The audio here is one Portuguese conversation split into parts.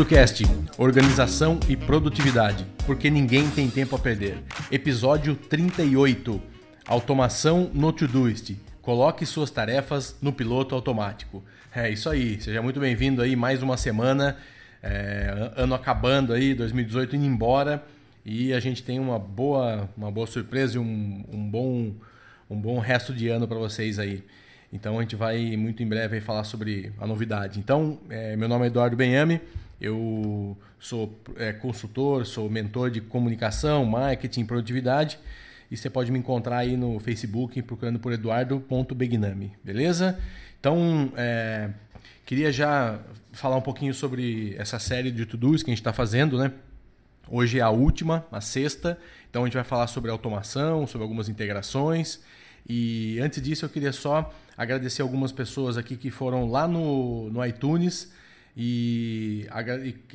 Producast, organização e produtividade, porque ninguém tem tempo a perder. Episódio 38, automação no Todoist. Coloque suas tarefas no piloto automático. É isso aí, seja muito bem-vindo aí mais uma semana, é, ano acabando aí, 2018 indo embora e a gente tem uma boa, uma boa surpresa e um, um bom, um bom resto de ano para vocês aí. Então a gente vai muito em breve falar sobre a novidade. Então, é, meu nome é Eduardo Benhame, eu sou é, consultor, sou mentor de comunicação, marketing, produtividade. E você pode me encontrar aí no Facebook procurando por eduardo.begnami, beleza? Então, é, queria já falar um pouquinho sobre essa série de to-dos que a gente está fazendo, né? Hoje é a última, a sexta. Então a gente vai falar sobre automação, sobre algumas integrações. E antes disso, eu queria só agradecer algumas pessoas aqui que foram lá no, no iTunes e,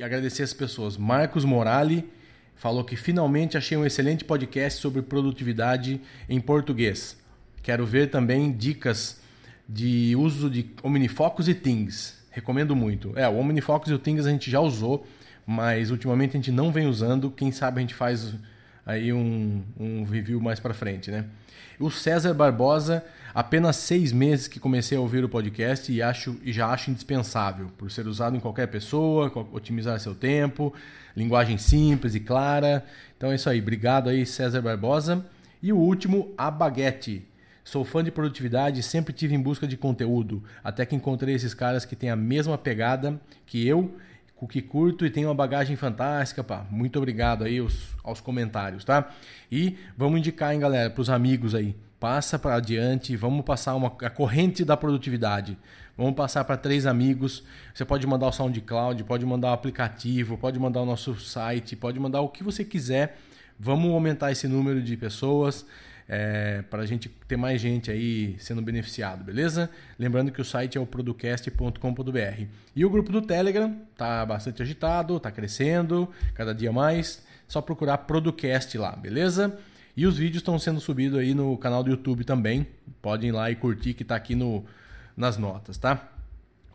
agradecer as pessoas. Marcos Morali falou que finalmente achei um excelente podcast sobre produtividade em português. Quero ver também dicas de uso de Omnifocus e Things. Recomendo muito. É, o Omnifocus e o Things a gente já usou mas ultimamente a gente não vem usando. Quem sabe a gente faz aí um, um review mais para frente, né? O César Barbosa, apenas seis meses que comecei a ouvir o podcast e, acho, e já acho indispensável, por ser usado em qualquer pessoa, otimizar seu tempo, linguagem simples e clara. Então é isso aí, obrigado aí César Barbosa. E o último, a Baguete. Sou fã de produtividade e sempre tive em busca de conteúdo, até que encontrei esses caras que têm a mesma pegada que eu cookie curto e tem uma bagagem fantástica, pá. Muito obrigado aí aos, aos comentários, tá? E vamos indicar, hein, galera, para os amigos aí. Passa para adiante, vamos passar uma, a corrente da produtividade. Vamos passar para três amigos. Você pode mandar o SoundCloud, pode mandar o aplicativo, pode mandar o nosso site, pode mandar o que você quiser. Vamos aumentar esse número de pessoas é, para a gente ter mais gente aí sendo beneficiado, beleza? Lembrando que o site é o producast.com.br. E o grupo do Telegram tá bastante agitado, tá crescendo, cada dia mais. Só procurar Producast lá, beleza? E os vídeos estão sendo subidos aí no canal do YouTube também. Podem ir lá e curtir que tá aqui no, nas notas, tá?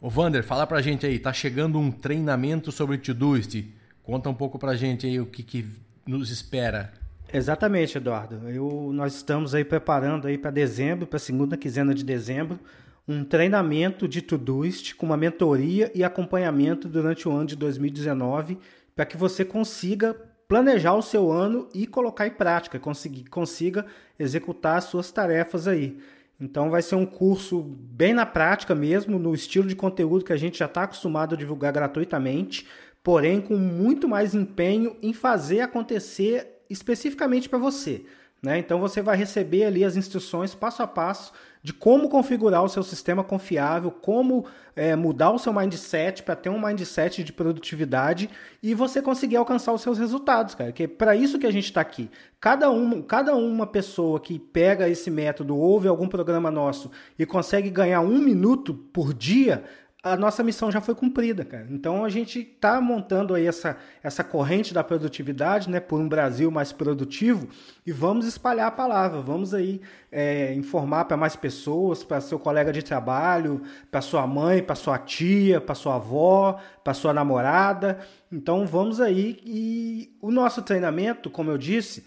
Ô Vander, fala pra gente aí, tá chegando um treinamento sobre Todoist. Conta um pouco pra gente aí o que, que nos espera Exatamente, Eduardo. Eu, nós estamos aí preparando aí para dezembro, para segunda quinzena de dezembro, um treinamento de Todoist com uma mentoria e acompanhamento durante o ano de 2019 para que você consiga planejar o seu ano e colocar em prática, conseguir, consiga executar as suas tarefas aí. Então vai ser um curso bem na prática mesmo, no estilo de conteúdo que a gente já está acostumado a divulgar gratuitamente, porém com muito mais empenho em fazer acontecer especificamente para você. Né? Então você vai receber ali as instruções passo a passo de como configurar o seu sistema confiável, como é, mudar o seu mindset para ter um mindset de produtividade e você conseguir alcançar os seus resultados, cara. Que é para isso que a gente está aqui. Cada uma, cada uma pessoa que pega esse método, ouve algum programa nosso e consegue ganhar um minuto por dia, a nossa missão já foi cumprida, cara. Então a gente está montando aí essa, essa corrente da produtividade, né, por um Brasil mais produtivo e vamos espalhar a palavra, vamos aí é, informar para mais pessoas, para seu colega de trabalho, para sua mãe, para sua tia, para sua avó, para sua namorada. Então vamos aí e o nosso treinamento, como eu disse,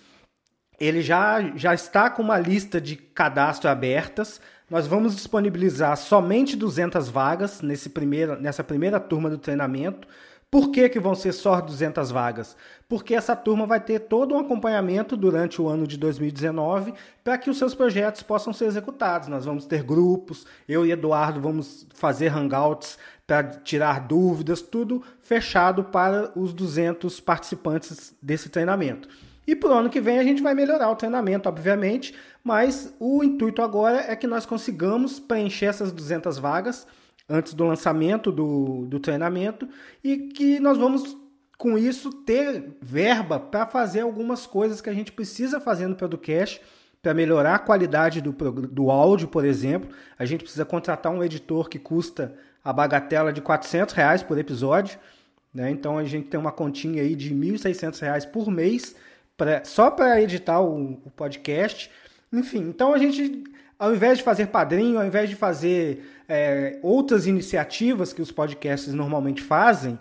ele já, já está com uma lista de cadastro abertas nós vamos disponibilizar somente 200 vagas nesse primeira, nessa primeira turma do treinamento. Por que, que vão ser só 200 vagas? Porque essa turma vai ter todo um acompanhamento durante o ano de 2019 para que os seus projetos possam ser executados. Nós vamos ter grupos, eu e Eduardo vamos fazer hangouts para tirar dúvidas, tudo fechado para os 200 participantes desse treinamento. E para o ano que vem a gente vai melhorar o treinamento, obviamente, mas o intuito agora é que nós consigamos preencher essas 200 vagas antes do lançamento do, do treinamento e que nós vamos, com isso, ter verba para fazer algumas coisas que a gente precisa fazer no Producast para melhorar a qualidade do, do áudio, por exemplo. A gente precisa contratar um editor que custa a bagatela de 400 reais por episódio. Né? Então a gente tem uma continha aí de 1.600 reais por mês pra, só para editar o, o, podcast. Enfim, então a gente, ao invés de fazer padrinho, ao invés de fazer é, outras iniciativas que os podcasts normalmente fazem,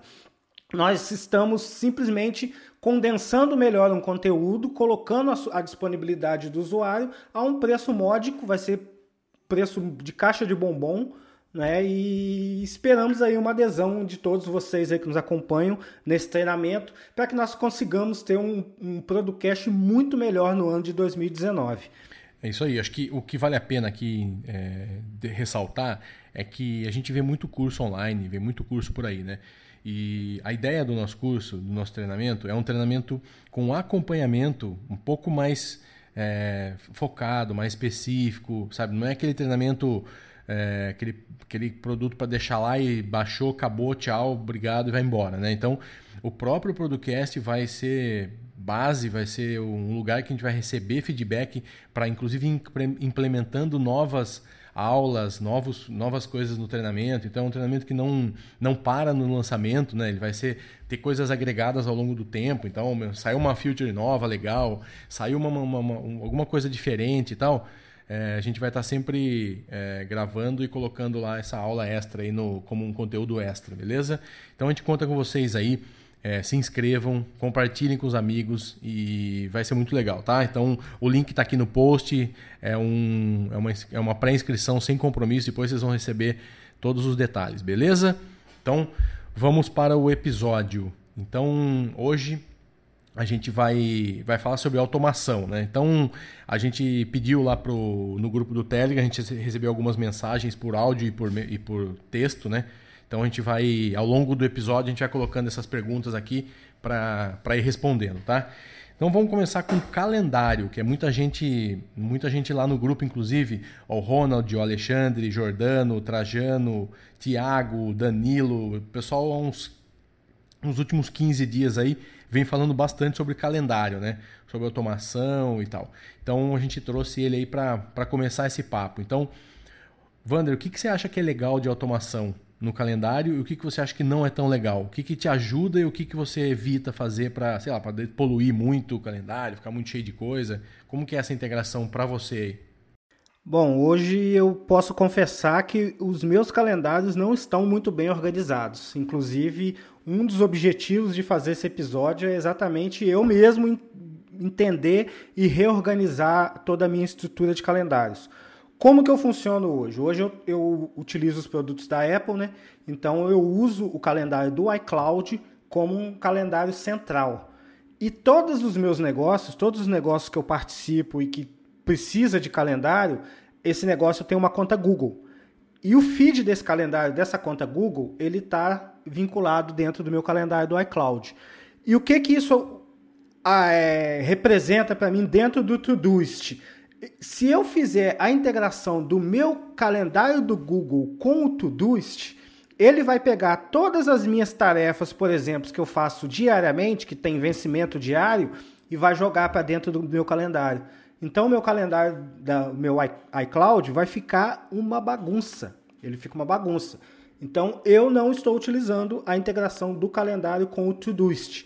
nós estamos simplesmente condensando melhor um conteúdo, colocando a, disponibilidade do usuário a um preço módico, vai ser preço de caixa de bombom, né? E esperamos aí uma adesão de todos vocês aí que nos acompanham nesse treinamento para que nós consigamos ter um, um podcast muito melhor no ano de 2019. É isso aí. Acho que o que vale a pena aqui é, ressaltar é que a gente vê muito curso online, vê muito curso por aí, né? E a ideia do nosso curso, do nosso treinamento, é um treinamento com acompanhamento um pouco mais é, focado, mais específico, sabe? Não é aquele treinamento, é, aquele, aquele produto para deixar lá e baixou, acabou, tchau, obrigado e vai embora, né? Então, o próprio Producast vai ser base, vai ser um lugar que a gente vai receber feedback para, inclusive, implementando novas aulas, novos, novas coisas no treinamento. Então é um treinamento que não, não para no lançamento, né? Ele vai ser ter coisas agregadas ao longo do tempo. Então saiu uma feature nova, legal, saiu uma, uma, uma alguma coisa diferente e tal. É, a gente vai estar sempre é, gravando e colocando lá essa aula extra aí no, como um conteúdo extra, beleza? Então a gente conta com vocês aí. É, se inscrevam, compartilhem com os amigos e vai ser muito legal, tá? Então o link está aqui no post, é, um, é uma, é uma pré-inscrição sem compromisso, depois vocês vão receber todos os detalhes, beleza? Então vamos para o episódio. Então hoje a gente vai, vai falar sobre automação, né? Então a gente pediu lá pro, no grupo do Telegram, a gente recebeu algumas mensagens por áudio e por, e por texto, né? Então a gente vai, ao longo do episódio, a gente vai colocando essas perguntas aqui para ir respondendo, tá? Então vamos começar com o calendário, que é muita gente, muita gente lá no grupo, inclusive, o Ronald, o Alexandre, Jordano, Trajano, Tiago, Danilo, o pessoal há uns, uns últimos 15 dias aí vem falando bastante sobre calendário, né? Sobre automação e tal. Então a gente trouxe ele aí para começar esse papo. Então, Wander, o que, que você acha que é legal de automação? No calendário e o que, que você acha que não é tão legal? O que, que te ajuda e o que, que você evita fazer para, sei lá, para poluir muito o calendário, ficar muito cheio de coisa? Como que é essa integração para você aí? Bom, hoje eu posso confessar que os meus calendários não estão muito bem organizados. Inclusive, um dos objetivos de fazer esse episódio é exatamente eu mesmo entender e reorganizar toda a minha estrutura de calendários. Como que eu funciono hoje? Hoje eu, eu utilizo os produtos da Apple, né? Então eu uso o calendário do iCloud como um calendário central. E todos os meus negócios, todos os negócios que eu participo e que precisa de calendário, esse negócio tem uma conta Google. E o feed desse calendário, dessa conta Google, ele está vinculado dentro do meu calendário do iCloud. E o que que isso ah, é, representa para mim dentro do Todoist? Se eu fizer a integração do meu calendário do Google com o Todoist, ele vai pegar todas as minhas tarefas, por exemplo, que eu faço diariamente, que tem vencimento diário, e vai jogar para dentro do meu calendário. Então, meu calendário, do meu iCloud, vai ficar uma bagunça. Ele fica uma bagunça. Então, eu não estou utilizando a integração do calendário com o Todoist.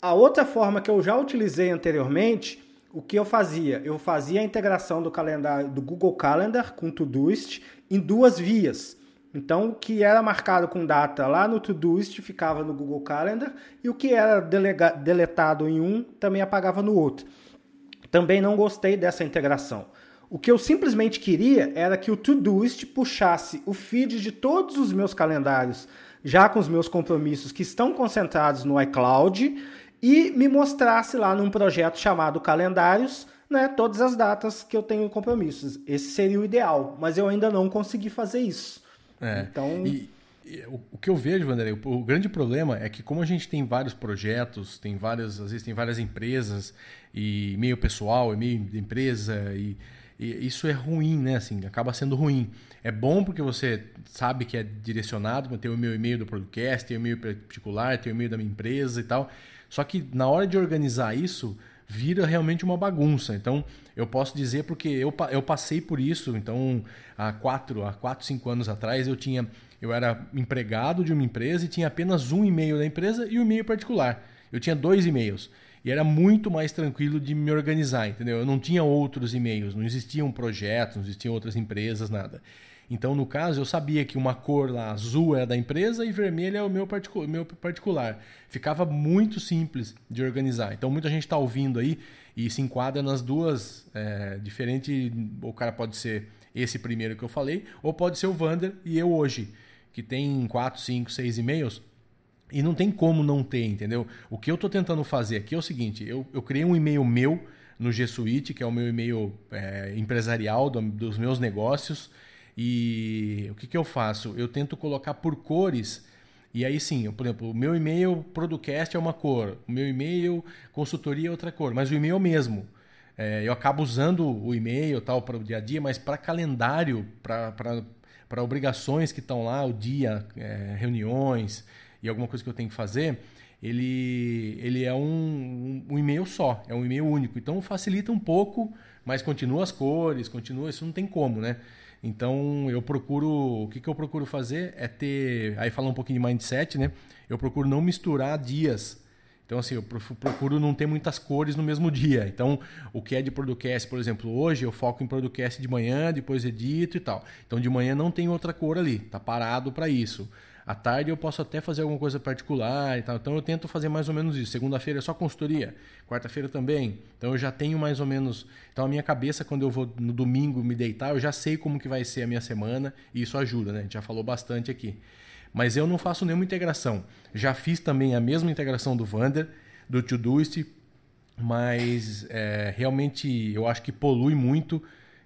A outra forma que eu já utilizei anteriormente o que eu fazia? Eu fazia a integração do calendário do Google Calendar com o Todoist em duas vias. Então, o que era marcado com data lá no Todoist ficava no Google Calendar e o que era deletado em um também apagava no outro. Também não gostei dessa integração. O que eu simplesmente queria era que o Todoist puxasse o feed de todos os meus calendários, já com os meus compromissos que estão concentrados no iCloud e me mostrasse lá num projeto chamado Calendários, né, todas as datas que eu tenho compromissos. Esse seria o ideal, mas eu ainda não consegui fazer isso. É, então, e, e, o, que eu vejo, Vanderlei, o, o, grande problema é que como a gente tem vários projetos, tem várias, às vezes tem várias empresas e meio pessoal, e meio de empresa e, isso é ruim, né? Assim, acaba sendo ruim. É bom porque você sabe que é direcionado, tem o meu e-mail do podcast, tem o e-mail particular, tem o e-mail da minha empresa e tal. Só que na hora de organizar isso, vira realmente uma bagunça. Então, eu posso dizer porque eu, eu passei por isso. Então, há quatro, há quatro, cinco anos atrás, eu tinha, eu era empregado de uma empresa e tinha apenas um e-mail da empresa e um e-mail particular. Eu tinha dois e-mails. E era muito mais tranquilo de me organizar, entendeu? Eu não tinha outros e-mails, não existiam projetos, não existiam outras empresas, nada. Então, no caso, eu sabia que uma cor lá azul é da empresa e vermelha é o meu, particu meu particular. Ficava muito simples de organizar. Então, muita gente está ouvindo aí e se enquadra nas duas é, diferentes. O cara pode ser esse primeiro que eu falei, ou pode ser o Vander e eu hoje, que tem 4, 5, 6 e-mails. E não tem como não ter, entendeu? O que eu estou tentando fazer aqui é o seguinte: eu, eu criei um e-mail meu no G Suite, que é o meu e-mail é, empresarial do, dos meus negócios. E o que, que eu faço? Eu tento colocar por cores. E aí sim, eu, por exemplo, o meu e-mail Producast é uma cor, o meu e-mail consultoria é outra cor, mas o e-mail é o mesmo. É, eu acabo usando o e-mail tal para o dia a dia, mas para calendário, para obrigações que estão lá, o dia, é, reuniões e alguma coisa que eu tenho que fazer, ele, ele é um, um, um e-mail só, é um e-mail único. Então facilita um pouco, mas continua as cores, continua, isso não tem como, né? Então eu procuro, o que, que eu procuro fazer é ter, aí falar um pouquinho de mindset, né? Eu procuro não misturar dias. Então assim, eu procuro não ter muitas cores no mesmo dia. Então o que é de podcast, por exemplo, hoje eu foco em podcast de manhã, depois edito e tal. Então de manhã não tem outra cor ali, tá parado para isso. À tarde eu posso até fazer alguma coisa particular e tal. Então eu tento fazer mais ou menos isso. Segunda-feira é só consultoria, quarta-feira também. Então eu já tenho mais ou menos. Então a minha cabeça, quando eu vou no domingo me deitar, eu já sei como que vai ser a minha semana e isso ajuda, né? A gente já falou bastante aqui. Mas eu não faço nenhuma integração. Já fiz também a mesma integração do Vander, do Todoist, mas é, realmente eu acho que polui muito.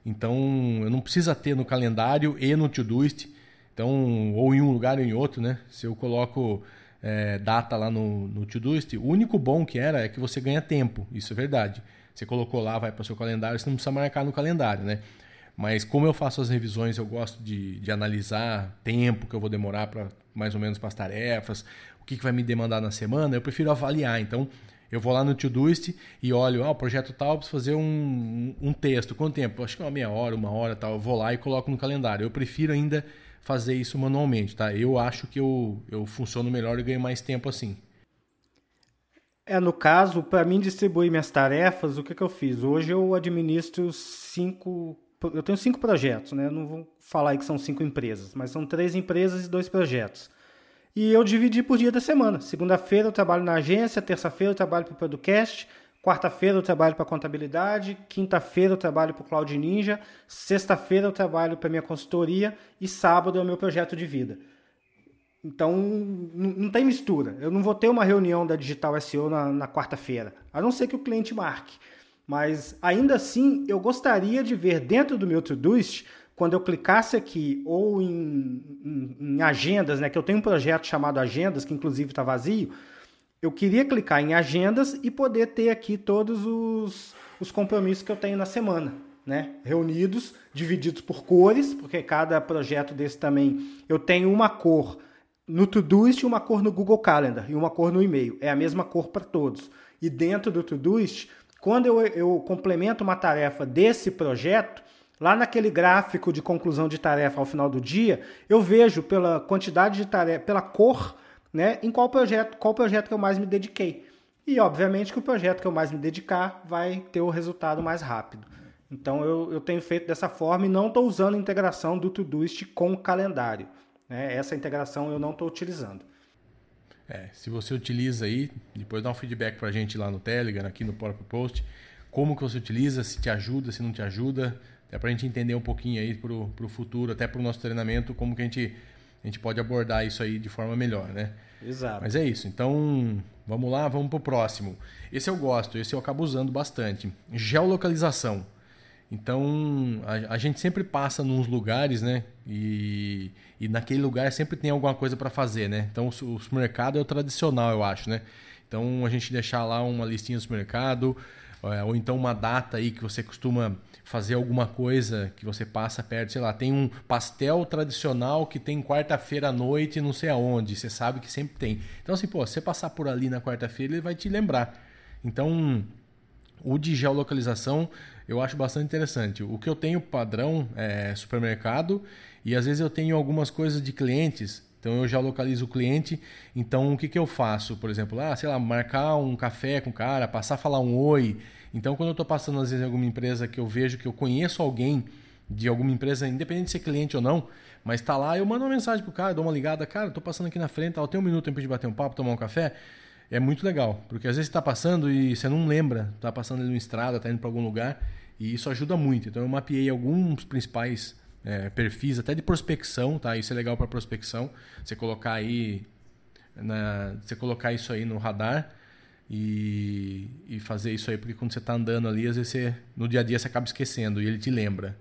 Então eu não precisa ter no calendário e no Todoist então, ou em um lugar ou em outro, né? Se eu coloco é, data lá no, no Todoist, o único bom que era é que você ganha tempo, isso é verdade. Você colocou lá, vai para o seu calendário, você não precisa marcar no calendário, né? Mas como eu faço as revisões, eu gosto de, de analisar tempo que eu vou demorar para mais ou menos para as tarefas, o que, que vai me demandar na semana, eu prefiro avaliar. Então, eu vou lá no Todoist e olho, ah, o projeto tal, preciso fazer um, um texto. Quanto tempo? Acho que é uma meia hora, uma hora tal. Eu vou lá e coloco no calendário. Eu prefiro ainda fazer isso manualmente, tá? Eu acho que eu, eu funciono melhor e ganho mais tempo assim. É, no caso, para mim distribuir minhas tarefas, o que, que eu fiz? Hoje eu administro cinco. Eu tenho cinco projetos, né? não vou falar que são cinco empresas, mas são três empresas e dois projetos. E eu dividi por dia da semana. Segunda-feira eu trabalho na agência, terça-feira eu trabalho para o podcast, Quarta-feira eu trabalho para contabilidade, quinta-feira eu trabalho para o Cloud Ninja, sexta-feira eu trabalho para minha consultoria e sábado é o meu projeto de vida. Então não tem mistura. Eu não vou ter uma reunião da Digital SEO na, na quarta-feira, a não ser que o cliente marque. Mas ainda assim eu gostaria de ver dentro do meu Todoist, quando eu clicasse aqui ou em, em, em agendas, né, que eu tenho um projeto chamado Agendas, que inclusive está vazio eu queria clicar em agendas e poder ter aqui todos os, os compromissos que eu tenho na semana, né? Reunidos, divididos por cores, porque cada projeto desse também eu tenho uma cor no Todoist e uma cor no Google Calendar e uma cor no e-mail. É a mesma cor para todos. E dentro do Todoist, quando eu, eu complemento uma tarefa desse projeto, lá naquele gráfico de conclusão de tarefa ao final do dia, eu vejo pela quantidade de tarefa, pela cor né, em qual projeto, qual projeto que eu mais me dediquei. E obviamente que o projeto que eu mais me dedicar vai ter o resultado mais rápido. Então eu, eu tenho feito dessa forma e não estou usando a integração do Todoist com o calendário. Né? Essa integração eu não estou utilizando. É, se você utiliza aí, depois dá um feedback para a gente lá no Telegram, aqui no próprio post, como que você utiliza, se te ajuda, se não te ajuda, é para a gente entender um pouquinho aí para o futuro, até para o nosso treinamento, como que a gente, a gente pode abordar isso aí de forma melhor, né? Exato. Mas é isso. Então, vamos lá, vamos pro próximo. Esse eu gosto, esse eu acabo usando bastante. Geolocalização. Então, a, a gente sempre passa nos lugares, né? E, e naquele lugar sempre tem alguma coisa para fazer, né? Então, o, o supermercado é o tradicional, eu acho, né? Então, a gente deixar lá uma listinha do supermercado, ou então uma data aí que você costuma fazer alguma coisa que você passa perto, sei lá, tem um pastel tradicional que tem quarta-feira à noite, não sei aonde, você sabe que sempre tem. Então assim, pô, você passar por ali na quarta-feira, ele vai te lembrar. Então, o de geolocalização eu acho bastante interessante. O que eu tenho padrão é supermercado e às vezes eu tenho algumas coisas de clientes então eu já localizo o cliente. Então o que, que eu faço? Por exemplo, ah, sei lá, marcar um café com o cara, passar a falar um oi. Então quando eu estou passando às vezes em alguma empresa que eu vejo que eu conheço alguém de alguma empresa, independente de ser cliente ou não, mas tá lá, eu mando uma mensagem pro cara, dou uma ligada, cara, tô passando aqui na frente, tal, tem um minuto tempo de bater um papo, tomar um café. É muito legal, porque às vezes você tá passando e você não lembra, tá passando ali numa estrada, tá indo para algum lugar, e isso ajuda muito. Então eu mapeei alguns principais é, perfis, até de prospecção, tá? Isso é legal para prospecção. Você colocar aí, na, você colocar isso aí no radar e, e fazer isso aí, porque quando você está andando ali, às vezes você, no dia a dia você acaba esquecendo e ele te lembra.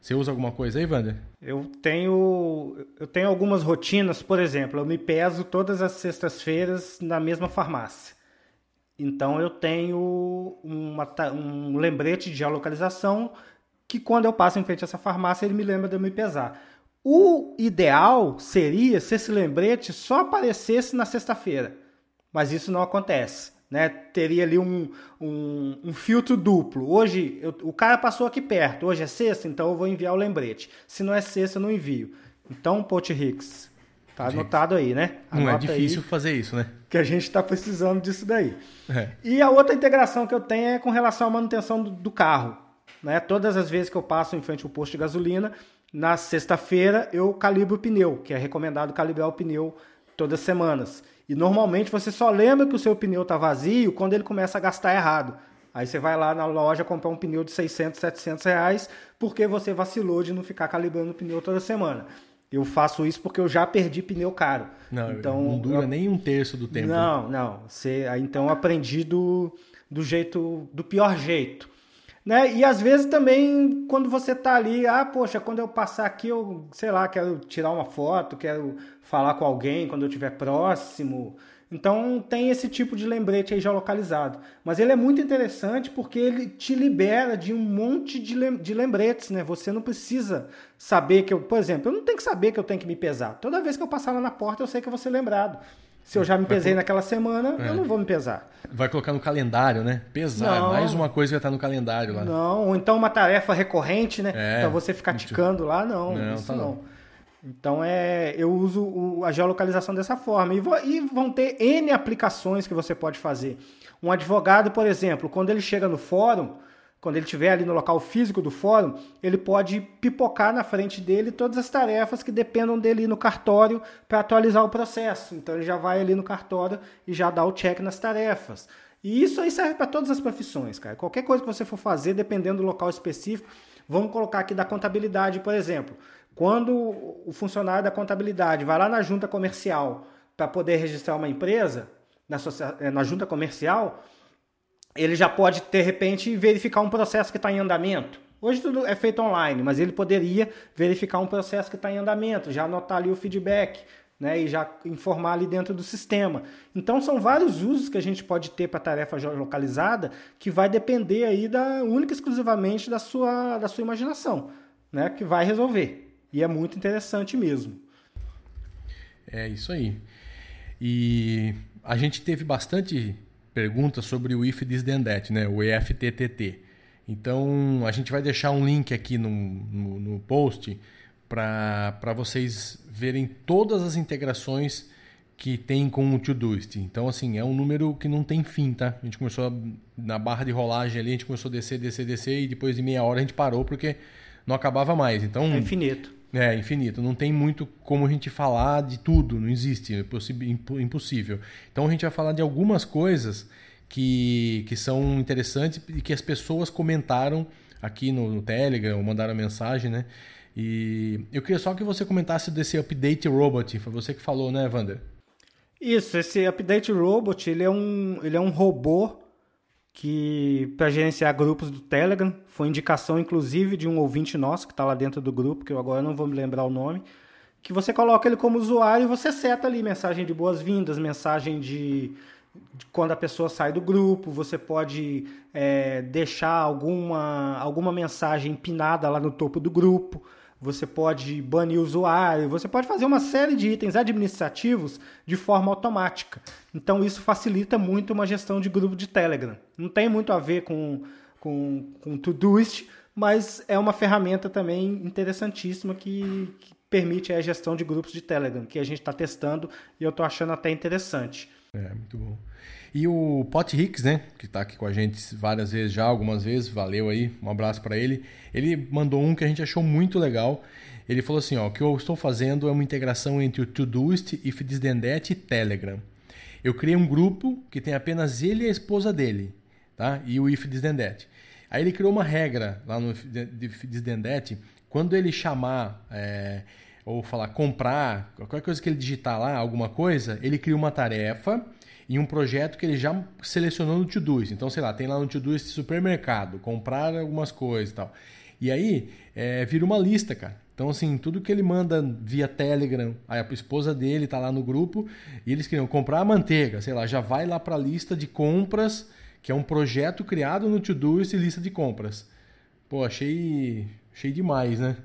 Você usa alguma coisa aí, Wander? Eu tenho, eu tenho algumas rotinas, por exemplo, eu me peso todas as sextas-feiras na mesma farmácia. Então eu tenho uma, um lembrete de geolocalização que quando eu passo em frente a essa farmácia ele me lembra de eu me pesar. O ideal seria se esse lembrete só aparecesse na sexta-feira, mas isso não acontece né? Teria ali um, um, um filtro duplo. Hoje, eu, o cara passou aqui perto, hoje é sexta, então eu vou enviar o lembrete. Se não é sexta, eu não envio. Então, Pot Hicks, tá anotado aí, né? Anota não é difícil fazer isso, né? Que a gente está precisando disso daí. É. E a outra integração que eu tenho é com relação à manutenção do, do carro. Né? Todas as vezes que eu passo em frente ao posto de gasolina, na sexta-feira eu calibro o pneu, que é recomendado calibrar o pneu todas as semanas. E normalmente você só lembra que o seu pneu está vazio quando ele começa a gastar errado. Aí você vai lá na loja comprar um pneu de 600, 700 reais porque você vacilou de não ficar calibrando o pneu toda semana. Eu faço isso porque eu já perdi pneu caro. Não, então, não dura eu... nem um terço do tempo. Não, não. Você, então eu aprendi do, do jeito, do pior jeito. Né? E às vezes também quando você tá ali, ah, poxa, quando eu passar aqui, eu, sei lá, quero tirar uma foto, quero falar com alguém quando eu estiver próximo. Então tem esse tipo de lembrete aí já localizado. Mas ele é muito interessante porque ele te libera de um monte de, lem de lembretes, né? Você não precisa saber que eu, por exemplo, eu não tenho que saber que eu tenho que me pesar. Toda vez que eu passar lá na porta, eu sei que eu vou ser lembrado. Se eu já me pesei naquela semana, é. eu não vou me pesar. Vai colocar no calendário, né? Pesar, não, mais uma coisa que vai estar no calendário lá. Não, ou então uma tarefa recorrente, né? É, pra você ficar ticando lá, não. Não, isso tá não. não. Então é, eu uso o, a geolocalização dessa forma. E, vou, e vão ter N aplicações que você pode fazer. Um advogado, por exemplo, quando ele chega no fórum, quando ele estiver ali no local físico do fórum, ele pode pipocar na frente dele todas as tarefas que dependam dele no cartório para atualizar o processo. Então ele já vai ali no cartório e já dá o check nas tarefas. E isso aí serve para todas as profissões, cara. Qualquer coisa que você for fazer, dependendo do local específico, vamos colocar aqui da contabilidade, por exemplo. Quando o funcionário da contabilidade vai lá na junta comercial para poder registrar uma empresa, na, eh, na junta comercial, ele já pode, de repente, verificar um processo que está em andamento. Hoje tudo é feito online, mas ele poderia verificar um processo que está em andamento, já anotar ali o feedback, né, e já informar ali dentro do sistema. Então são vários usos que a gente pode ter para a tarefa localizada que vai depender aí da única e exclusivamente da sua, da sua imaginação, né, que vai resolver. E é muito interessante mesmo. É isso aí. E a gente teve bastante pergunta sobre o If This Then That, né? o EFTTT. Então a gente vai deixar um link aqui no, no, no post para vocês verem todas as integrações que tem com o Todoist. Então, assim, é um número que não tem fim, tá? A gente começou na barra de rolagem ali, a gente começou a descer, descer, descer, e depois de meia hora a gente parou porque não acabava mais. Então, é infinito. É, infinito. Não tem muito como a gente falar de tudo, não existe, é impossível. Então a gente vai falar de algumas coisas que, que são interessantes e que as pessoas comentaram aqui no, no Telegram, mandaram mensagem, né? E eu queria só que você comentasse desse Update Robot, foi você que falou, né, Wander? Isso, esse Update Robot, ele é um, ele é um robô que para gerenciar grupos do Telegram, foi indicação inclusive de um ouvinte nosso que está lá dentro do grupo, que eu agora não vou me lembrar o nome, que você coloca ele como usuário e você seta ali mensagem de boas-vindas, mensagem de, de, quando a pessoa sai do grupo, você pode é, deixar alguma, alguma mensagem empinada lá no topo do grupo, você pode banir o usuário, você pode fazer uma série de itens administrativos de forma automática. Então isso facilita muito uma gestão de grupo de Telegram. Não tem muito a ver com, com, com Todoist, mas é uma ferramenta também interessantíssima que, que permite a gestão de grupos de Telegram, que a gente está testando e eu estou achando até interessante. É, muito bom. E o Pot Hicks, né, que está aqui com a gente várias vezes já, algumas vezes, valeu aí, um abraço para ele. Ele mandou um que a gente achou muito legal. Ele falou assim, ó, o que eu estou fazendo é uma integração entre o Todoist, Ifdesdendet e Telegram. Eu criei um grupo que tem apenas ele e a esposa dele, tá? E o Ifdesdendet. Aí ele criou uma regra lá no Ifdesdendet, quando ele chamar é, ou falar comprar, qualquer coisa que ele digitar lá, alguma coisa, ele cria uma tarefa em um projeto que ele já selecionou no Todoist. Então, sei lá, tem lá no Todoist supermercado, comprar algumas coisas e tal. E aí, é, vira uma lista, cara. Então, assim, tudo que ele manda via Telegram, a esposa dele tá lá no grupo e eles queriam comprar a manteiga, sei lá, já vai lá para a lista de compras, que é um projeto criado no Todoist lista de compras. Pô, achei, achei demais, né?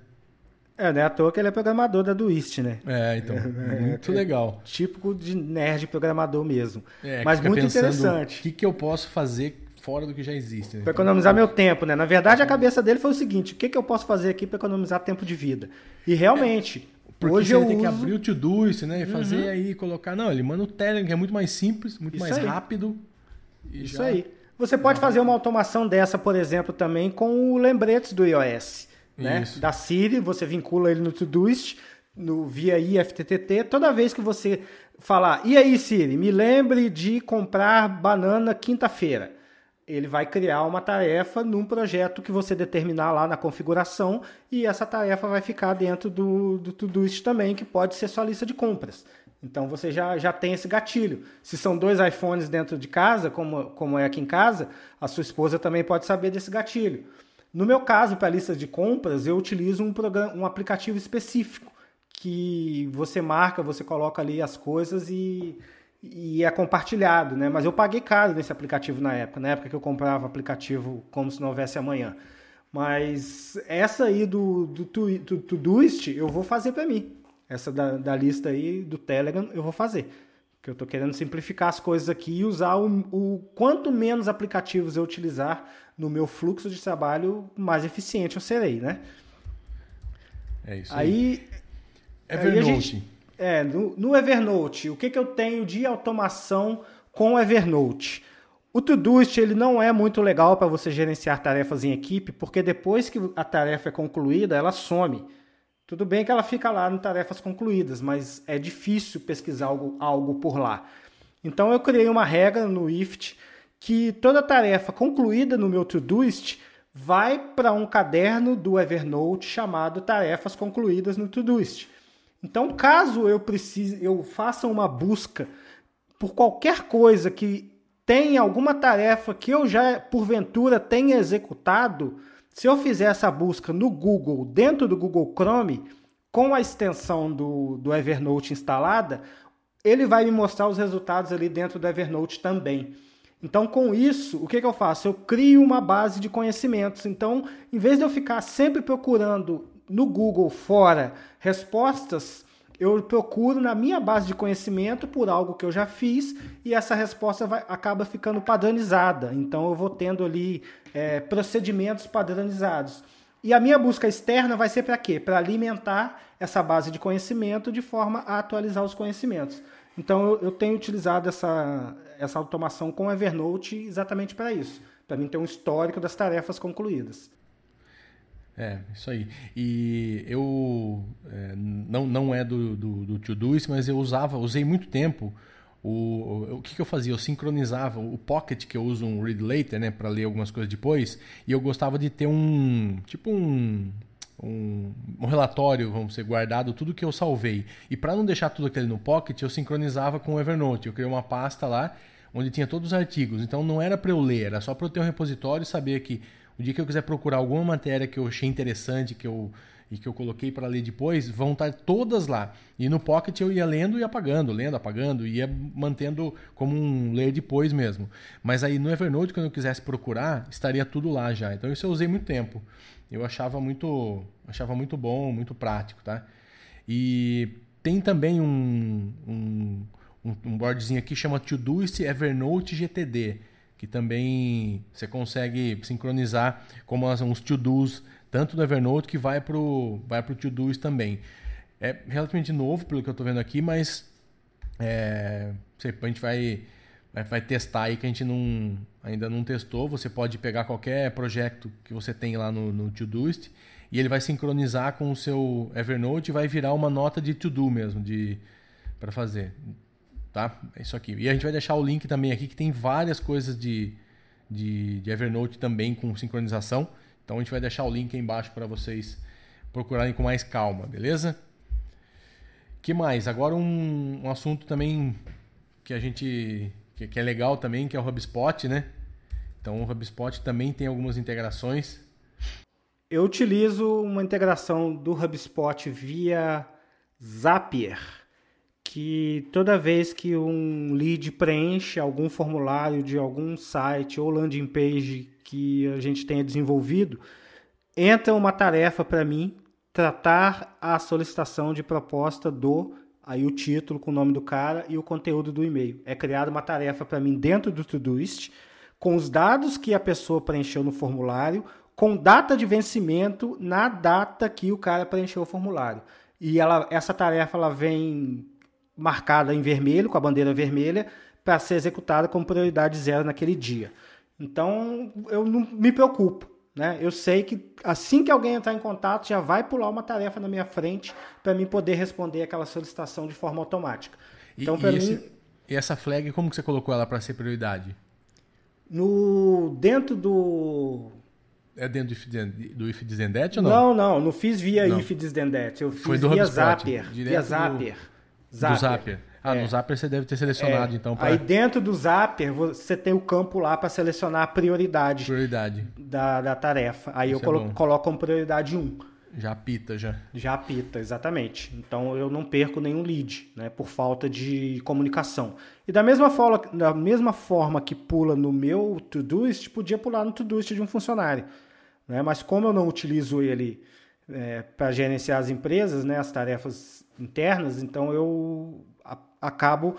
É, não é à toa que ele é programador da Duist, né? É, então, muito é, legal. Típico de nerd programador mesmo. É, Mas muito interessante. O que, que eu posso fazer fora do que já existe? Né? Para economizar meu tempo, né? Na verdade, a cabeça dele foi o seguinte: o que, que eu posso fazer aqui para economizar tempo de vida? E realmente. Porque hoje eu tem uso... que abrir o Todoist, né? E fazer uhum. aí, colocar. Não, ele manda o Telegram, que é muito mais simples, muito Isso mais aí. rápido. Isso já... aí. Você pode fazer uma automação dessa, por exemplo, também com o lembretes do iOS né? da Siri, você vincula ele no Todoist, no, via IFTTT, toda vez que você falar, e aí Siri, me lembre de comprar banana quinta-feira. Ele vai criar uma tarefa num projeto que você determinar lá na configuração e essa tarefa vai ficar dentro do, do Todoist também, que pode ser sua lista de compras. Então você já, já tem esse gatilho. Se são dois iPhones dentro de casa, como, como é aqui em casa, a sua esposa também pode saber desse gatilho. No meu caso, para a lista de compras, eu utilizo um, programa, um aplicativo específico que você marca, você coloca ali as coisas e, e é compartilhado, né? Mas eu paguei caro nesse aplicativo na época, na época que eu comprava aplicativo como se não houvesse amanhã. Mas essa aí do, do, do, do Todoist eu vou fazer para mim. Essa da, da lista aí do Telegram eu vou fazer. Que eu estou querendo simplificar as coisas aqui e usar o, o quanto menos aplicativos eu utilizar, no meu fluxo de trabalho, mais eficiente eu serei, né? É isso aí. aí Evernote. Aí gente, é, no, no, Evernote, o que, que eu tenho de automação com o Evernote? O Todoist ele não é muito legal para você gerenciar tarefas em equipe, porque depois que a tarefa é concluída, ela some. Tudo bem que ela fica lá em tarefas concluídas, mas é difícil pesquisar algo, algo por lá. Então eu criei uma regra no IFT que toda tarefa concluída no meu Todoist vai para um caderno do Evernote chamado Tarefas Concluídas no Todoist. Então, caso eu precise, eu faça uma busca por qualquer coisa que tenha alguma tarefa que eu já porventura tenha executado, se eu fizer essa busca no Google, dentro do Google Chrome, com a extensão do, do Evernote instalada, ele vai me mostrar os resultados ali dentro do Evernote também. Então, com isso, o que, que eu faço? Eu crio uma base de conhecimentos. Então, em vez de eu ficar sempre procurando no Google fora respostas, eu procuro na minha base de conhecimento por algo que eu já fiz e essa resposta vai, acaba ficando padronizada. Então, eu vou tendo ali é, procedimentos padronizados. E a minha busca externa vai ser para quê? Para alimentar essa base de conhecimento de forma a atualizar os conhecimentos. Então eu, eu tenho utilizado essa, essa automação com Evernote exatamente para isso, para mim ter um histórico das tarefas concluídas. É, isso aí. E eu é, não, não é do, do, do Todoist, mas eu usava, usei muito tempo. O, o, o que, que eu fazia? Eu sincronizava o Pocket, que eu uso um Read Later, né, para ler algumas coisas depois, e eu gostava de ter um, tipo um, um, um, relatório, vamos ser guardado tudo que eu salvei. E para não deixar tudo aquele no Pocket, eu sincronizava com o Evernote. Eu criei uma pasta lá onde tinha todos os artigos. Então não era para eu ler, era só para eu ter um repositório e saber que o dia que eu quiser procurar alguma matéria que eu achei interessante, que eu e que eu coloquei para ler depois, vão estar todas lá. E no Pocket eu ia lendo e apagando, lendo, apagando, ia mantendo como um ler depois mesmo. Mas aí no Evernote, quando eu quisesse procurar, estaria tudo lá já. Então isso eu usei muito tempo eu achava muito, achava muito bom, muito prático, tá? E tem também um, um, um boardzinho aqui que chama Todoist Evernote GTD, que também você consegue sincronizar como uns to-dos, tanto no Evernote que vai para o vai pro Todoist também. É relativamente novo, pelo que eu estou vendo aqui, mas é, a gente vai vai testar aí que a gente não, ainda não testou. Você pode pegar qualquer projeto que você tem lá no, no Todoist e ele vai sincronizar com o seu Evernote e vai virar uma nota de to-do mesmo, de para fazer. Tá? É isso aqui. E a gente vai deixar o link também aqui que tem várias coisas de, de, de Evernote também com sincronização. Então a gente vai deixar o link aí embaixo para vocês procurarem com mais calma, beleza? que mais? Agora um, um assunto também que a gente que, que, é legal também, que é o HubSpot, né? Então o HubSpot também tem algumas integrações. Eu utilizo uma integração do HubSpot via Zapier, que toda vez que um lead preenche algum formulário de algum site ou landing page que a gente tenha desenvolvido, entra uma tarefa para mim tratar a solicitação de proposta do aí o título com o nome do cara e o conteúdo do e-mail. É criada uma tarefa para mim dentro do Todoist com os dados que a pessoa preencheu no formulário, com data de vencimento na data que o cara preencheu o formulário. E ela, essa tarefa ela vem marcada em vermelho, com a bandeira vermelha, para ser executada com prioridade zero naquele dia. Então, eu não me preocupo. Né? Eu sei que assim que alguém entrar em contato, já vai pular uma tarefa na minha frente para mim poder responder aquela solicitação de forma automática. Então, para mim. E essa flag, como que você colocou ela para ser prioridade? No, dentro do. É dentro do if then that ou não? Não, não, não fiz via não. if this then that. Eu fiz Foi do via Zapier. Via Zapier. Do, Zapier. Do Zapier. Ah, é. no Zapper você deve ter selecionado, é. então. Pra... Aí dentro do Zapper você tem o campo lá para selecionar a prioridade. Prioridade. Da, da tarefa. Aí Isso eu colo é coloco como prioridade 1. Já apita, já. Já apita, exatamente. Então eu não perco nenhum lead, né? Por falta de comunicação. E da mesma forma, da mesma forma que pula no meu Todoist, podia pular no Todoist de um funcionário. Né? Mas como eu não utilizo ele é, para gerenciar as empresas, né? As tarefas internas, então eu acabo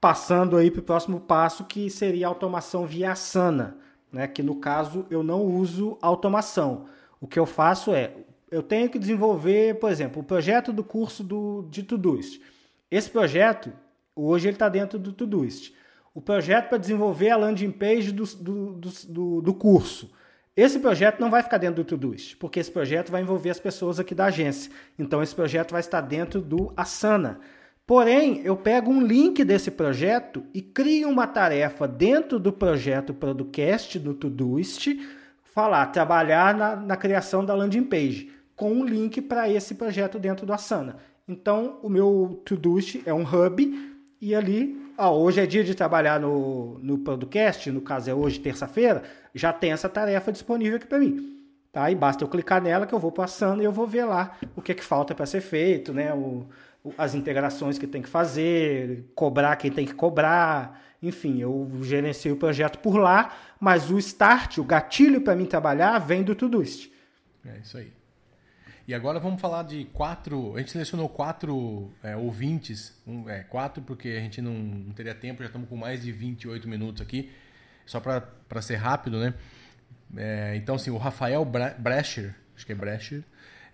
passando aí para o próximo passo, que seria a automação via Asana, né? que no caso eu não uso automação. O que eu faço é, eu tenho que desenvolver, por exemplo, o projeto do curso do, de Todoist. Esse projeto, hoje ele está dentro do Todoist. O projeto para desenvolver a landing page do, do, do, do curso. Esse projeto não vai ficar dentro do Todoist, porque esse projeto vai envolver as pessoas aqui da agência. Então, esse projeto vai estar dentro do Asana. Porém, eu pego um link desse projeto e crio uma tarefa dentro do projeto Producast no Todoist, falar, trabalhar na, na criação da landing page, com um link para esse projeto dentro do Asana. Então, o meu Todoist é um hub e ali, ó, hoje é dia de trabalhar no, no Producast, no caso é hoje, terça-feira, já tem essa tarefa disponível aqui para mim. Tá? E basta eu clicar nela que eu vou Asana e eu vou ver lá o que, é que falta para ser feito, né? O, as integrações que tem que fazer, cobrar quem tem que cobrar, enfim, eu gerencio o projeto por lá, mas o start, o gatilho para mim trabalhar vem do Todoist. É isso aí. E agora vamos falar de quatro. A gente selecionou quatro é, ouvintes, um, é, quatro porque a gente não, não, teria tempo, já estamos com mais de 28 minutos aqui, só para ser rápido, né? É, então, assim, o Rafael Brecher, acho que é Brecher,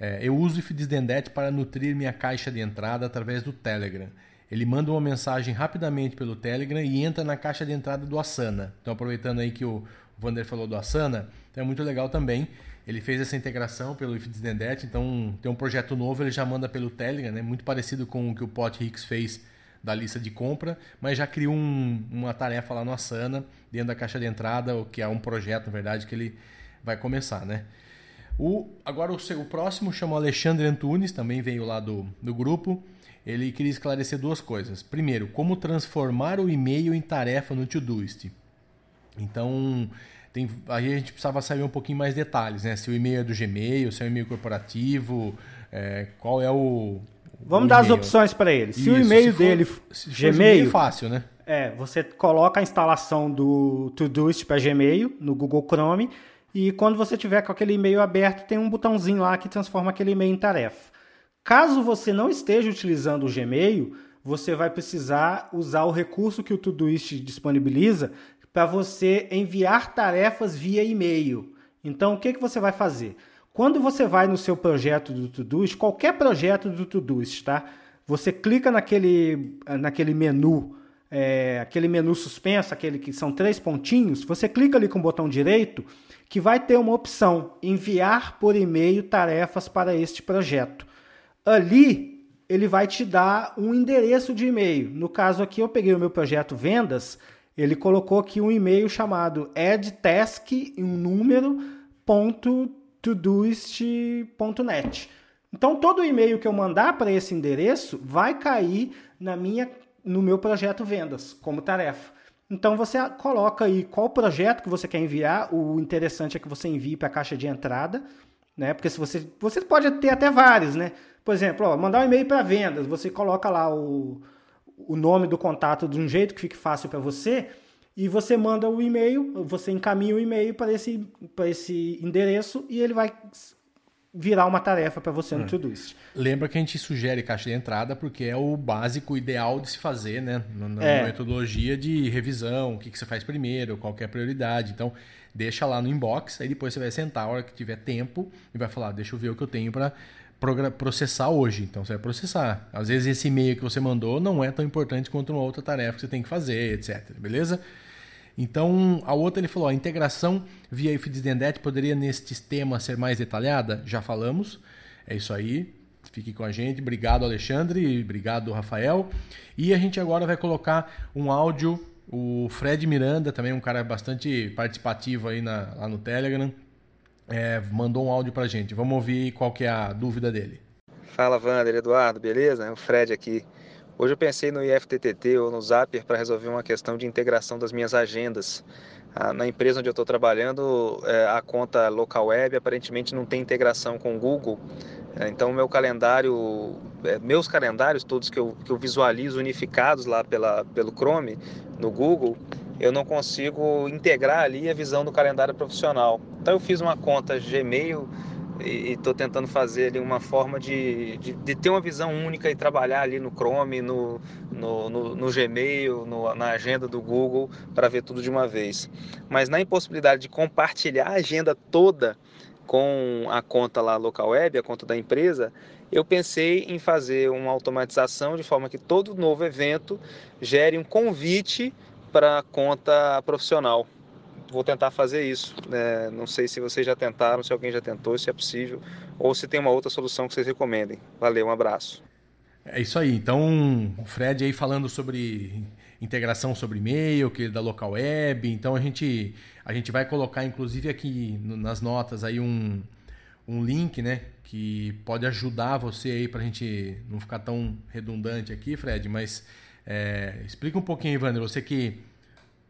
é, eu uso o Ifdisdendet para nutrir minha caixa de entrada através do Telegram. Ele manda uma mensagem rapidamente pelo Telegram e entra na caixa de entrada do Asana. Então, aproveitando aí que o Vander falou do Asana, então é muito legal também. Ele fez essa integração pelo Ifdisdendet, então tem um projeto novo, ele já manda pelo Telegram, né? muito parecido com o que o Pot Hicks fez da lista de compra, mas já criou um, uma tarefa lá no Asana, dentro da caixa de entrada, o que é um projeto, na verdade, que ele vai começar, né? O, agora o, o próximo chama Alexandre Antunes, também veio lá do, do grupo. Ele queria esclarecer duas coisas. Primeiro, como transformar o e-mail em tarefa no Todoist. Então, tem, aí a gente precisava saber um pouquinho mais detalhes, né? Se o e-mail é do Gmail, se é um e-mail corporativo, é, qual é o. Vamos o dar as opções para ele. Se Isso, o e-mail dele se Gmail, Gmail, é fácil, né? É, você coloca a instalação do Todoist para Gmail no Google Chrome e quando você tiver com aquele e-mail aberto, tem um botãozinho lá que transforma aquele e-mail em tarefa. Caso você não esteja utilizando o Gmail, você vai precisar usar o recurso que o Todoist disponibiliza para você enviar tarefas via e-mail. Então, o que, que você vai fazer? Quando você vai no seu projeto do Todoist, qualquer projeto do Todoist, tá? Você clica naquele, naquele menu é, aquele menu suspenso, aquele que são três pontinhos, você clica ali com o botão direito que vai ter uma opção enviar por e-mail tarefas para este projeto. Ali ele vai te dar um endereço de e-mail. No caso aqui eu peguei o meu projeto vendas, ele colocou aqui um e-mail chamado addtask um número ponto todoist.net. Então todo e-mail que eu mandar para esse endereço vai cair na minha no meu projeto vendas como tarefa. Então você coloca aí qual projeto que você quer enviar. O interessante é que você envie para a caixa de entrada, né? Porque se você você pode ter até vários, né? Por exemplo, ó, mandar um e-mail para vendas, você coloca lá o, o nome do contato de um jeito que fique fácil para você e você manda o e-mail, você encaminha o e-mail para esse esse endereço e ele vai virar uma tarefa para você no hum. Todoist. Lembra que a gente sugere caixa de entrada porque é o básico ideal de se fazer, né? Na, é. metodologia de revisão, o que, que você faz primeiro, qual é a prioridade. Então, deixa lá no inbox, aí depois você vai sentar a hora que tiver tempo e vai falar, deixa eu ver o que eu tenho para processar hoje. Então, você vai processar. Às vezes, esse e-mail que você mandou não é tão importante quanto uma outra tarefa que você tem que fazer, etc. Beleza? Então, a outra ele falou, a integração via if this that poderia neste tema ser mais detalhada? Já falamos. É isso aí. Fique com a gente. Obrigado, Alexandre. Obrigado, Rafael. E a gente agora vai colocar um áudio. O Fred Miranda, também um cara bastante participativo aí na, lá no Telegram, é, mandou um áudio pra gente. Vamos ouvir qual que é a dúvida dele. Fala, Wander, Eduardo, beleza? É o Fred aqui. Hoje eu pensei no IFTTT ou no Zapier para resolver uma questão de integração das minhas agendas. Ah, na empresa onde eu estou trabalhando, é, a conta local web aparentemente não tem integração com o Google. É, então, meu calendário, é, meus calendários, todos que eu, que eu visualizo unificados lá pela, pelo Chrome, no Google, eu não consigo integrar ali a visão do calendário profissional. Então, eu fiz uma conta Gmail e estou tentando fazer ali uma forma de, de, de, ter uma visão única e trabalhar ali no Chrome, no, no, no, no Gmail, no, na agenda do Google para ver tudo de uma vez. Mas na impossibilidade de compartilhar a agenda toda com a conta lá local web, a conta da empresa, eu pensei em fazer uma automatização de forma que todo novo evento gere um convite para conta profissional vou tentar fazer isso. Né? Não sei se vocês já tentaram, se alguém já tentou, se é possível, ou se tem uma outra solução que vocês recomendem. Valeu, um abraço. É isso aí. Então, o Fred aí falando sobre integração sobre e-mail, que é da local web. Então a gente a gente vai colocar inclusive aqui nas notas aí um, um link, né, que pode ajudar você aí para a gente não ficar tão redundante aqui, Fred. Mas é, explica um pouquinho, Ivander, você que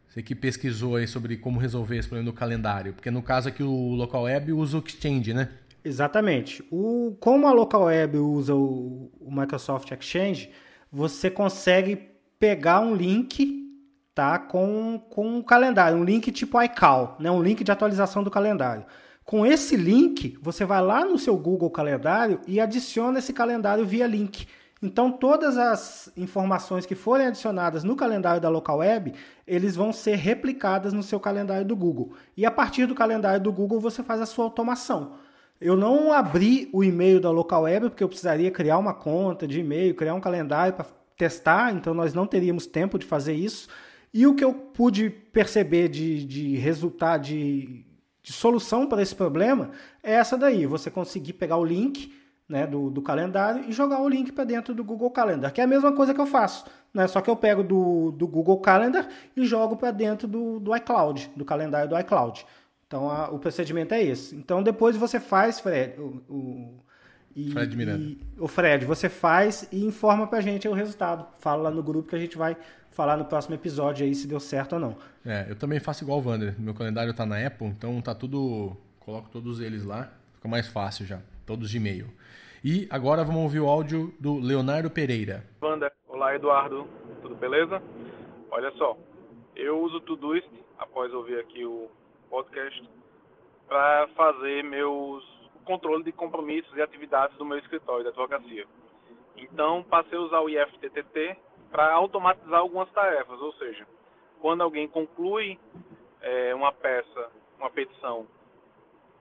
você que pesquisou aí sobre como resolver esse problema do calendário, porque no caso aqui o local web usa o Exchange, né? Exatamente. O, como a local web usa o, o Microsoft Exchange, você consegue pegar um link tá, com, com um calendário, um link tipo iCal, né, um link de atualização do calendário. Com esse link, você vai lá no seu Google Calendário e adiciona esse calendário via link. Então, todas as informações que forem adicionadas no calendário da local web, eles vão ser replicadas no seu calendário do Google. E a partir do calendário do Google, você faz a sua automação. Eu não abri o e-mail da local web porque eu precisaria criar uma conta de e-mail, criar um calendário para testar, então nós não teríamos tempo de fazer isso. E o que eu pude perceber de, de resultado, de, de solução para esse problema é essa daí: você conseguir pegar o link né, do, do calendário e jogar o link para dentro do Google Calendar, que é a mesma coisa que eu faço, né? Só que eu pego do, do Google Calendar e jogo para dentro do, do iCloud, do calendário do iCloud. Então a, o procedimento é esse. Então depois você faz, Fred, o, o e, Fred Miranda. E, o Fred, você faz e informa pra gente o resultado. Fala lá no grupo que a gente vai falar no próximo episódio aí se deu certo ou não. É, eu também faço igual o Wander. Meu calendário tá na Apple, então tá tudo. Coloco todos eles lá. Fica mais fácil já. Todos de e-mail. E agora vamos ouvir o áudio do Leonardo Pereira. Banda, olá Eduardo, tudo beleza? Olha só, eu uso tudo isso após ouvir aqui o podcast para fazer meus controle de compromissos e atividades do meu escritório de advocacia. Então passei a usar o IFTTT para automatizar algumas tarefas, ou seja, quando alguém conclui é, uma peça, uma petição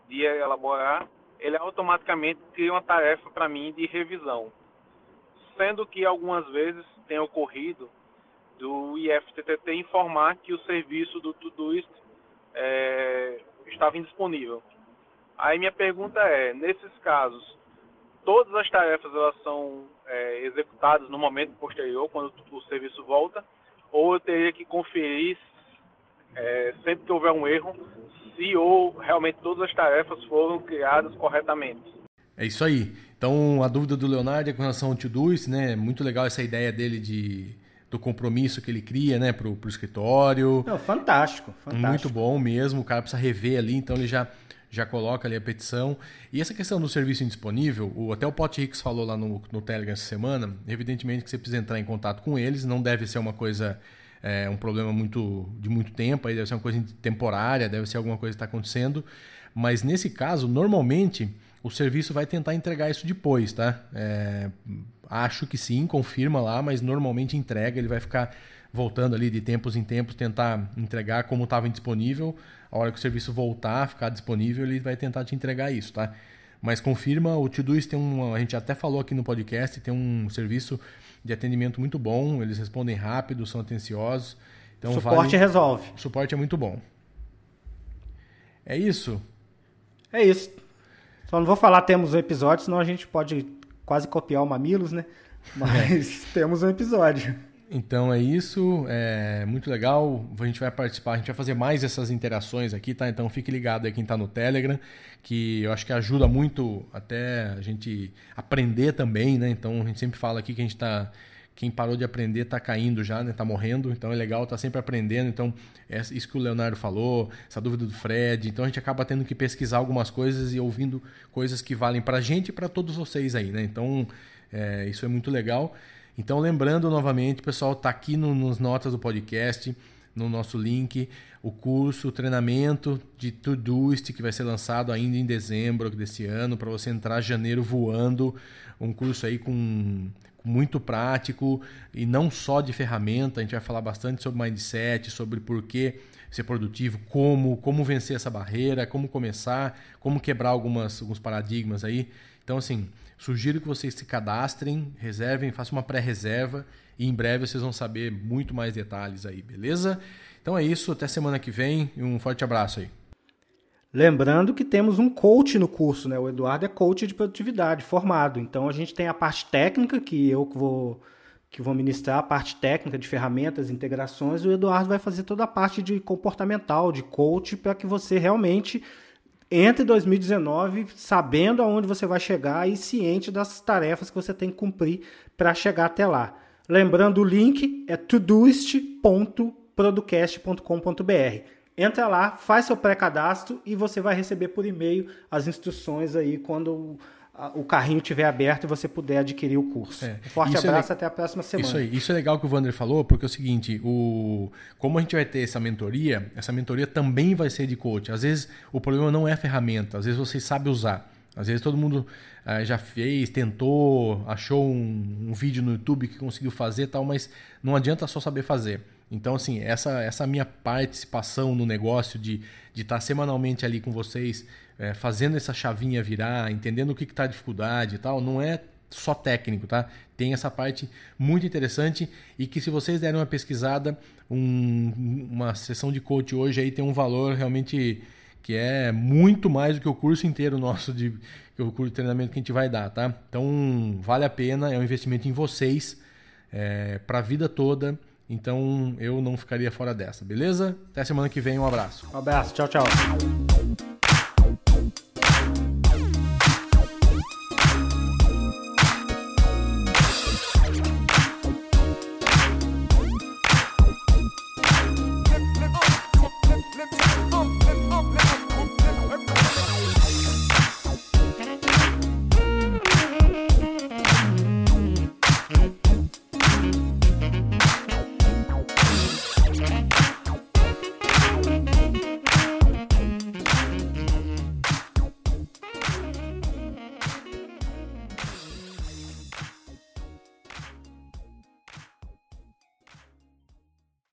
de elaborar, ele automaticamente cria uma tarefa para mim de revisão. Sendo que algumas vezes tem ocorrido do IFTTT informar que o serviço do Todoist é, estava indisponível. Aí minha pergunta é, nesses casos, todas as tarefas elas são é, executadas no momento posterior, quando o serviço volta, ou eu teria que conferir é, sempre que houver um erro, se ou realmente todas as tarefas foram criadas corretamente. É isso aí. Então, a dúvida do Leonardo é com relação ao Todoist, né? Muito legal essa ideia dele de do compromisso que ele cria, né, pro, pro escritório. Não, fantástico, fantástico. Muito bom mesmo. O cara precisa rever ali, então ele já já coloca ali a petição. E essa questão do serviço indisponível, o, até o Pot Hicks falou lá no, no Telegram essa semana, evidentemente que você precisa entrar em contato com eles, não deve ser uma coisa, é, um problema muito de muito tempo, aí deve ser uma coisa temporária, deve ser alguma coisa que está acontecendo, mas nesse caso, normalmente, o serviço vai tentar entregar isso depois, tá? É, acho que sim, confirma lá, mas normalmente entrega, ele vai ficar voltando ali de tempos em tempos, tentar entregar como estava indisponível. A hora que o serviço voltar, ficar disponível, ele vai tentar te entregar isso, tá? Mas confirma, o Todoist tem um, a gente até falou aqui no podcast, tem um serviço de atendimento muito bom, eles respondem rápido, são atenciosos. Então suporte vale, resolve. O suporte é muito bom. É isso? É isso. Só não vou falar temos um episódio, senão a gente pode quase copiar o Mamilos, né? Mas é. temos um episódio. Então é isso, é muito legal. A gente vai participar, a gente vai fazer mais essas interações aqui, tá? Então fique ligado aí quem está no Telegram, que eu acho que ajuda muito até a gente aprender também, né? Então a gente sempre fala aqui que a gente está quem parou de aprender está caindo já, né? Está morrendo, então é legal, tá sempre aprendendo. Então, é isso que o Leonardo falou, essa dúvida do Fred. Então a gente acaba tendo que pesquisar algumas coisas e ouvindo coisas que valem para a gente e para todos vocês aí, né? Então, é, isso é muito legal. Então, lembrando novamente, pessoal, tá aqui no, nos notas do podcast, no nosso link, o curso, o treinamento de Todoist, que vai ser lançado ainda em dezembro desse ano, para você entrar janeiro voando. Um curso aí com muito prático e não só de ferramenta, a gente vai falar bastante sobre mindset, sobre por que ser produtivo, como, como vencer essa barreira, como começar, como quebrar algumas, alguns paradigmas aí. Então, assim, Sugiro que vocês se cadastrem, reservem, façam uma pré-reserva e em breve vocês vão saber muito mais detalhes aí, beleza? Então é isso, até semana que vem e um forte abraço aí. Lembrando que temos um coach no curso, né? O Eduardo é coach de produtividade, formado. Então a gente tem a parte técnica, que eu vou, que vou ministrar, a parte técnica de ferramentas, integrações, e o Eduardo vai fazer toda a parte de comportamental, de coach, para que você realmente entre 2019 sabendo aonde você vai chegar e ciente das tarefas que você tem que cumprir para chegar até lá. Lembrando, o link é todoist.producast.com.br. Entra lá, faz seu pré-cadastro e você vai receber por e-mail as instruções aí quando o carrinho estiver aberto e você puder adquirir o curso. É. Um forte isso é abraço, é até a próxima semana. Isso aí. Isso é legal que o Wander falou, porque é o seguinte, o... como a gente vai ter essa mentoria, essa mentoria também vai ser de coach. Às vezes o problema não é a ferramenta, às vezes você sabe usar. Às vezes todo mundo uh, já fez, tentou, achou um, um, vídeo no YouTube que conseguiu fazer tal, mas não adianta só saber fazer. Então, assim, essa, essa minha participação no negócio de estar tá semanalmente ali com vocês, é, fazendo essa chavinha virar, entendendo o que está dificuldade e tal, não é só técnico, tá? Tem essa parte muito interessante e que se vocês derem uma pesquisada, um, uma sessão de coach hoje aí tem um valor realmente que é muito mais do que o curso inteiro nosso de o curso de treinamento que a gente vai dar, tá? Então vale a pena, é um investimento em vocês é, para a vida toda. Então eu não ficaria fora dessa, beleza? Até semana que vem, um abraço. Um abraço, tchau, tchau.